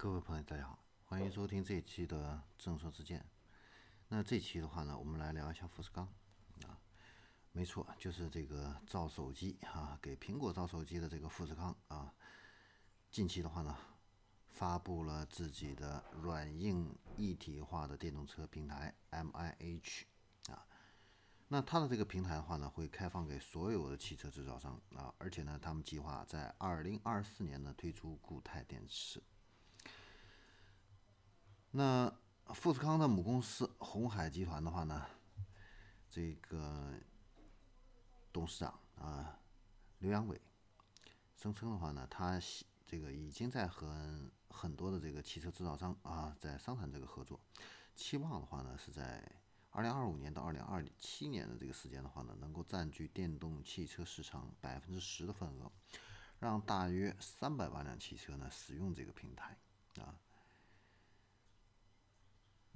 各位朋友，大家好，欢迎收听这一期的正说之见。那这期的话呢，我们来聊一下富士康啊，没错，就是这个造手机啊，给苹果造手机的这个富士康啊，近期的话呢，发布了自己的软硬一体化的电动车平台 MIH 啊。那它的这个平台的话呢，会开放给所有的汽车制造商啊，而且呢，他们计划在二零二四年呢推出固态电池。那富士康的母公司红海集团的话呢，这个董事长啊刘扬伟声称的话呢，他这个已经在和很多的这个汽车制造商啊在商谈这个合作，期望的话呢是在二零二五年到二零二七年的这个时间的话呢，能够占据电动汽车市场百分之十的份额，让大约三百万辆汽车呢使用这个平台啊。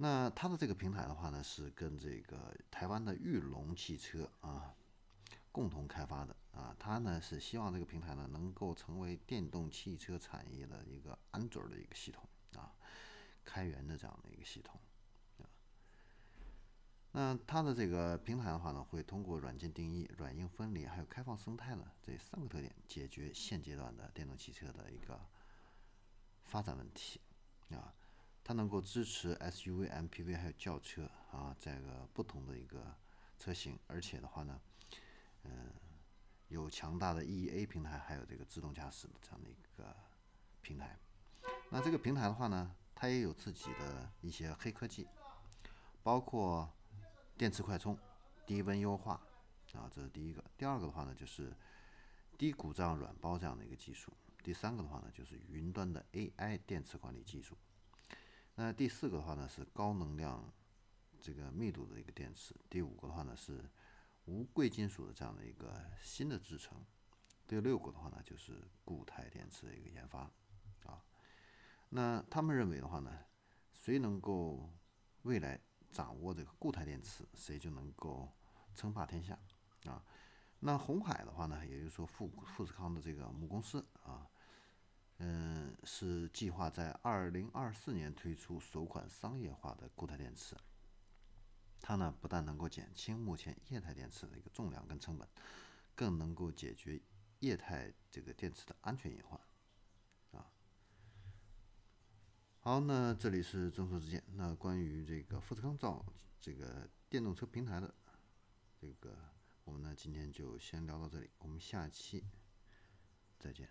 那它的这个平台的话呢，是跟这个台湾的玉龙汽车啊共同开发的啊。它呢是希望这个平台呢能够成为电动汽车产业的一个安卓的一个系统啊，开源的这样的一个系统。那它的这个平台的话呢，会通过软件定义、软硬分离还有开放生态呢这三个特点，解决现阶段的电动汽车的一个发展问题啊。它能够支持 SUV、MPV 还有轿车啊，这个不同的一个车型，而且的话呢，嗯，有强大的 EEA 平台，还有这个自动驾驶的这样的一个平台。那这个平台的话呢，它也有自己的一些黑科技，包括电池快充、低温优化啊，这是第一个。第二个的话呢，就是低故障软包这样的一个技术。第三个的话呢，就是云端的 AI 电池管理技术。那第四个的话呢是高能量这个密度的一个电池，第五个的话呢是无贵金属的这样的一个新的制成，第六个的话呢就是固态电池的一个研发啊。那他们认为的话呢，谁能够未来掌握这个固态电池，谁就能够称霸天下啊。那红海的话呢，也就是说富富士康的这个母公司啊。嗯，是计划在二零二四年推出首款商业化的固态电池。它呢，不但能够减轻目前液态电池的一个重量跟成本，更能够解决液态这个电池的安全隐患。啊，好，那这里是众说之见。那关于这个富士康造这个电动车平台的这个，我们呢今天就先聊到这里，我们下期再见。